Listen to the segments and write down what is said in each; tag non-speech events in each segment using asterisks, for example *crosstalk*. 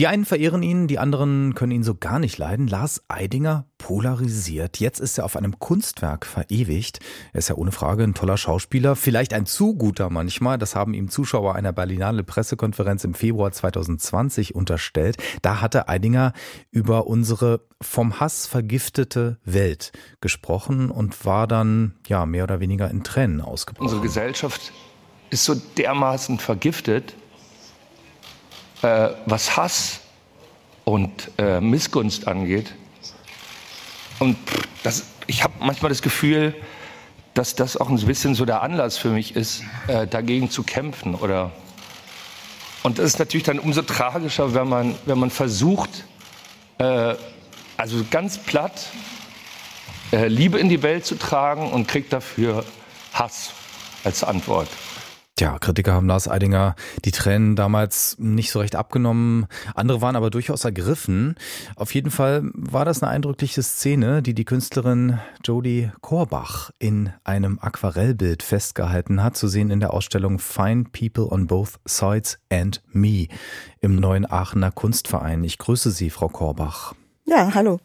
die einen verehren ihn, die anderen können ihn so gar nicht leiden. Lars Eidinger polarisiert. Jetzt ist er auf einem Kunstwerk verewigt. Er ist ja ohne Frage ein toller Schauspieler, vielleicht ein zu guter manchmal. Das haben ihm Zuschauer einer Berlinale Pressekonferenz im Februar 2020 unterstellt. Da hatte Eidinger über unsere vom Hass vergiftete Welt gesprochen und war dann ja mehr oder weniger in Tränen ausgebrochen. Unsere Gesellschaft ist so dermaßen vergiftet, äh, was Hass und äh, Missgunst angeht. Und das, ich habe manchmal das Gefühl, dass das auch ein bisschen so der Anlass für mich ist, äh, dagegen zu kämpfen. Oder und das ist natürlich dann umso tragischer, wenn man, wenn man versucht, äh, also ganz platt, äh, Liebe in die Welt zu tragen und kriegt dafür Hass als Antwort. Tja, Kritiker haben Lars Eidinger die Tränen damals nicht so recht abgenommen. Andere waren aber durchaus ergriffen. Auf jeden Fall war das eine eindrückliche Szene, die die Künstlerin Jodie Korbach in einem Aquarellbild festgehalten hat, zu sehen in der Ausstellung Fine People on Both Sides and Me im neuen Aachener Kunstverein. Ich grüße Sie, Frau Korbach. Ja, hallo.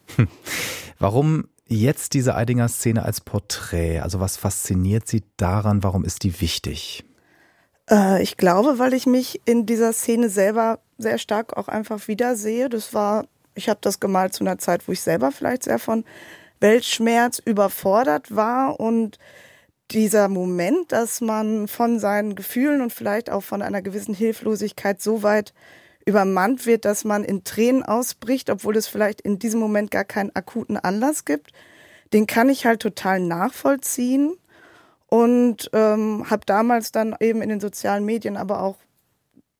Warum jetzt diese Eidinger Szene als Porträt? Also was fasziniert Sie daran? Warum ist die wichtig? Äh, ich glaube, weil ich mich in dieser Szene selber sehr stark auch einfach wiedersehe. Das war, ich habe das gemalt zu einer Zeit, wo ich selber vielleicht sehr von Weltschmerz überfordert war und dieser Moment, dass man von seinen Gefühlen und vielleicht auch von einer gewissen Hilflosigkeit so weit übermannt wird, dass man in Tränen ausbricht, obwohl es vielleicht in diesem Moment gar keinen akuten Anlass gibt, den kann ich halt total nachvollziehen und ähm, habe damals dann eben in den sozialen Medien aber auch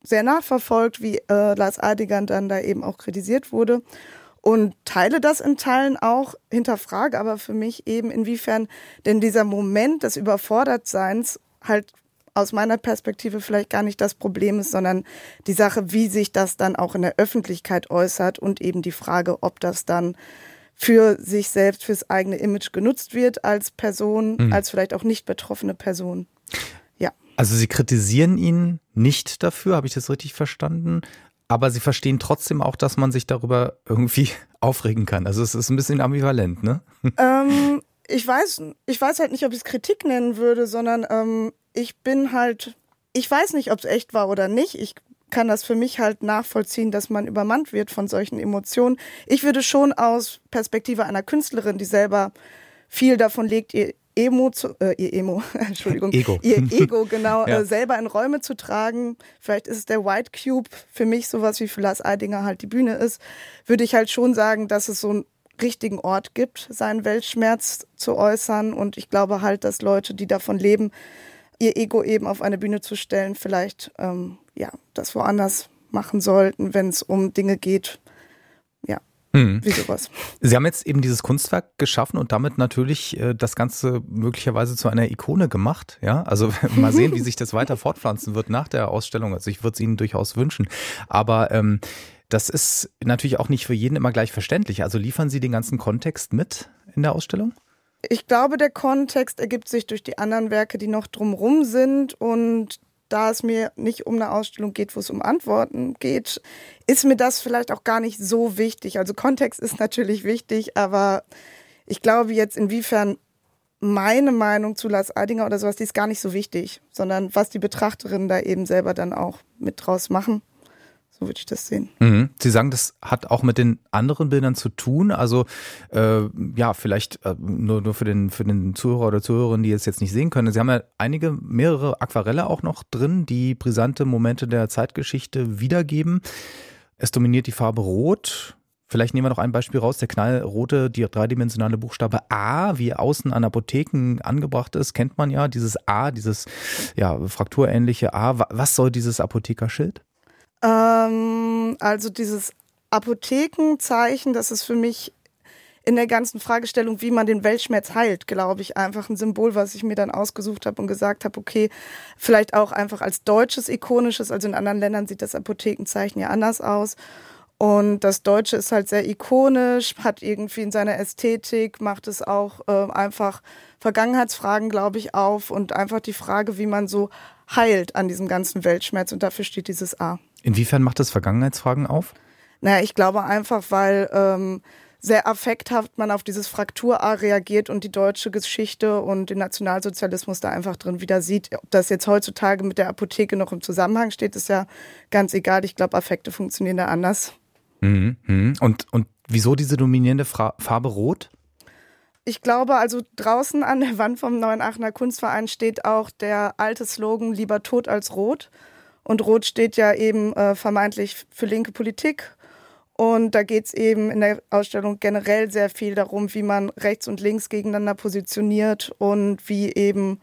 sehr nachverfolgt, wie äh, Lars Adigand dann da eben auch kritisiert wurde. Und teile das in Teilen auch, hinterfrage aber für mich eben, inwiefern denn dieser Moment des Überfordertseins halt aus meiner Perspektive vielleicht gar nicht das Problem ist, sondern die Sache, wie sich das dann auch in der Öffentlichkeit äußert und eben die Frage, ob das dann für sich selbst, fürs eigene Image genutzt wird als Person, mhm. als vielleicht auch nicht betroffene Person. Ja. Also Sie kritisieren ihn nicht dafür, habe ich das richtig verstanden? Aber Sie verstehen trotzdem auch, dass man sich darüber irgendwie *laughs* aufregen kann. Also es ist ein bisschen ambivalent, ne? *laughs* Ähm, ich weiß, ich weiß halt nicht, ob ich es Kritik nennen würde, sondern ähm, ich bin halt, ich weiß nicht, ob es echt war oder nicht. Ich kann das für mich halt nachvollziehen, dass man übermannt wird von solchen Emotionen. Ich würde schon aus Perspektive einer Künstlerin, die selber viel davon legt, ihr Emo zu, äh, ihr Emo, *laughs* Entschuldigung, Ego. ihr *laughs* Ego genau ja. äh, selber in Räume zu tragen. Vielleicht ist es der White Cube für mich sowas wie für Lars Eidinger halt die Bühne ist. Würde ich halt schon sagen, dass es so einen richtigen Ort gibt, seinen Weltschmerz zu äußern. Und ich glaube halt, dass Leute, die davon leben, ihr Ego eben auf eine Bühne zu stellen, vielleicht ähm, ja das woanders machen sollten, wenn es um Dinge geht. Ja. Hm. Wie sowas. Sie haben jetzt eben dieses Kunstwerk geschaffen und damit natürlich äh, das Ganze möglicherweise zu einer Ikone gemacht. Ja, also *laughs* mal sehen, wie sich das weiter fortpflanzen wird nach der Ausstellung. Also ich würde es Ihnen durchaus wünschen. Aber ähm, das ist natürlich auch nicht für jeden immer gleich verständlich. Also liefern Sie den ganzen Kontext mit in der Ausstellung? Ich glaube, der Kontext ergibt sich durch die anderen Werke, die noch drumrum sind. Und da es mir nicht um eine Ausstellung geht, wo es um Antworten geht, ist mir das vielleicht auch gar nicht so wichtig. Also Kontext ist natürlich wichtig, aber ich glaube jetzt, inwiefern meine Meinung zu Lars Eidinger oder sowas, die ist gar nicht so wichtig, sondern was die Betrachterinnen da eben selber dann auch mit draus machen. So würde ich das sehen. Mhm. Sie sagen, das hat auch mit den anderen Bildern zu tun. Also äh, ja, vielleicht äh, nur, nur für, den, für den Zuhörer oder Zuhörerin, die es jetzt nicht sehen können. Sie haben ja einige, mehrere Aquarelle auch noch drin, die brisante Momente der Zeitgeschichte wiedergeben. Es dominiert die Farbe Rot. Vielleicht nehmen wir noch ein Beispiel raus. Der knallrote, die dreidimensionale Buchstabe A, wie außen an Apotheken angebracht ist, kennt man ja. Dieses A, dieses ja, frakturähnliche A. Was soll dieses Apothekerschild? Ähm, also dieses Apothekenzeichen, das ist für mich in der ganzen Fragestellung, wie man den Weltschmerz heilt, glaube ich, einfach ein Symbol, was ich mir dann ausgesucht habe und gesagt habe, okay, vielleicht auch einfach als deutsches ikonisches, also in anderen Ländern sieht das Apothekenzeichen ja anders aus. Und das Deutsche ist halt sehr ikonisch, hat irgendwie in seiner Ästhetik, macht es auch äh, einfach Vergangenheitsfragen, glaube ich, auf und einfach die Frage, wie man so heilt an diesem ganzen Weltschmerz. Und dafür steht dieses A. Inwiefern macht das Vergangenheitsfragen auf? Naja, ich glaube einfach, weil ähm, sehr affekthaft man auf dieses Fraktur-A reagiert und die deutsche Geschichte und den Nationalsozialismus da einfach drin wieder sieht. Ob das jetzt heutzutage mit der Apotheke noch im Zusammenhang steht, ist ja ganz egal. Ich glaube, Affekte funktionieren da anders. Mhm, mhm. Und, und wieso diese dominierende Farbe Rot? Ich glaube, also draußen an der Wand vom Neuen Aachener Kunstverein steht auch der alte Slogan Lieber tot als rot. Und rot steht ja eben äh, vermeintlich für linke Politik. Und da geht es eben in der Ausstellung generell sehr viel darum, wie man rechts und links gegeneinander positioniert und wie eben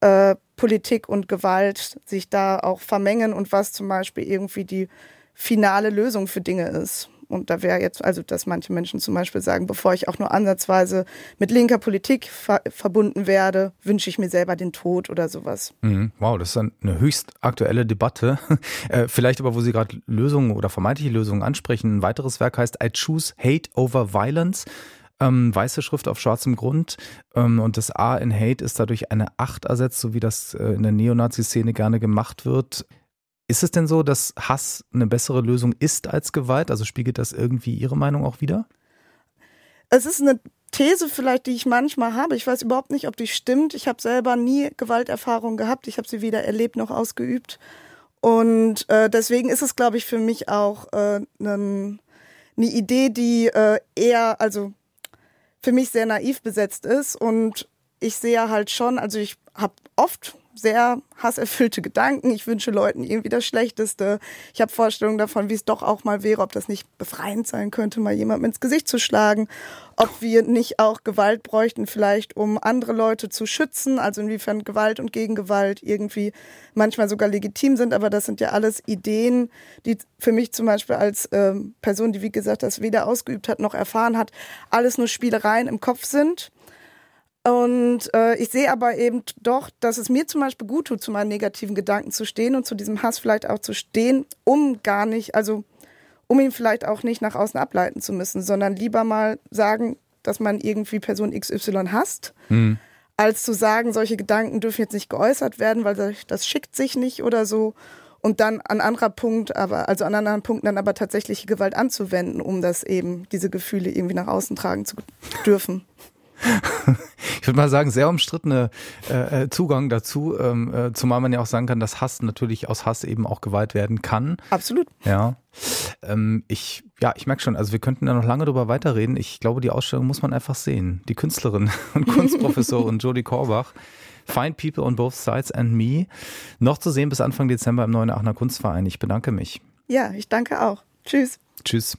äh, Politik und Gewalt sich da auch vermengen und was zum Beispiel irgendwie die finale Lösung für Dinge ist. Und da wäre jetzt, also dass manche Menschen zum Beispiel sagen, bevor ich auch nur ansatzweise mit linker Politik ver verbunden werde, wünsche ich mir selber den Tod oder sowas. Mhm. Wow, das ist eine höchst aktuelle Debatte. *laughs* Äh, vielleicht aber, wo Sie gerade Lösungen oder vermeintliche Lösungen ansprechen, ein weiteres Werk heißt I Choose Hate Over Violence. Ähm, weiße Schrift auf schwarzem Grund ähm, und das A in Hate ist dadurch eine 8 ersetzt, so wie das äh, in der Neonazi-Szene gerne gemacht wird. Ist es denn so, dass Hass eine bessere Lösung ist als Gewalt? Also spiegelt das irgendwie Ihre Meinung auch wieder? Es ist eine These vielleicht, die ich manchmal habe. Ich weiß überhaupt nicht, ob die stimmt. Ich habe selber nie Gewalterfahrung gehabt. Ich habe sie weder erlebt noch ausgeübt. Und äh, deswegen ist es, glaube ich, für mich auch äh, eine Idee, die äh, eher, also für mich sehr naiv besetzt ist. Und ich sehe halt schon, also ich habe oft sehr hasserfüllte Gedanken. Ich wünsche Leuten irgendwie das Schlechteste. Ich habe Vorstellungen davon, wie es doch auch mal wäre, ob das nicht befreiend sein könnte, mal jemandem ins Gesicht zu schlagen. Ob wir nicht auch Gewalt bräuchten, vielleicht um andere Leute zu schützen. Also inwiefern Gewalt und Gegengewalt irgendwie manchmal sogar legitim sind. Aber das sind ja alles Ideen, die für mich zum Beispiel als ähm, Person, die wie gesagt das weder ausgeübt hat noch erfahren hat, alles nur Spielereien im Kopf sind und äh, ich sehe aber eben doch, dass es mir zum Beispiel gut tut, zu meinen negativen Gedanken zu stehen und zu diesem Hass vielleicht auch zu stehen, um gar nicht, also um ihn vielleicht auch nicht nach außen ableiten zu müssen, sondern lieber mal sagen, dass man irgendwie Person XY hasst, mhm. als zu sagen, solche Gedanken dürfen jetzt nicht geäußert werden, weil das schickt sich nicht oder so. Und dann an anderer Punkt, aber, also an anderen Punkten dann aber tatsächliche Gewalt anzuwenden, um das eben, diese Gefühle irgendwie nach außen tragen zu dürfen. *laughs* ich würde mal sagen, sehr umstrittene äh, äh, Zugang dazu, ähm, äh, zumal man ja auch sagen kann, dass Hass natürlich aus Hass eben auch Gewalt werden kann. Absolut. Ja. Ähm, ich, ja, ich merke schon, also wir könnten da noch lange drüber weiterreden. Ich glaube, die Ausstellung muss man einfach sehen. Die Künstlerin *laughs* und Kunstprofessorin *laughs* Jodie Korbach. Find People on Both Sides and Me. Noch zu sehen bis Anfang Dezember im Neuen Aachener Kunstverein. Ich bedanke mich. Ja, ich danke auch. Tschüss. Tschüss.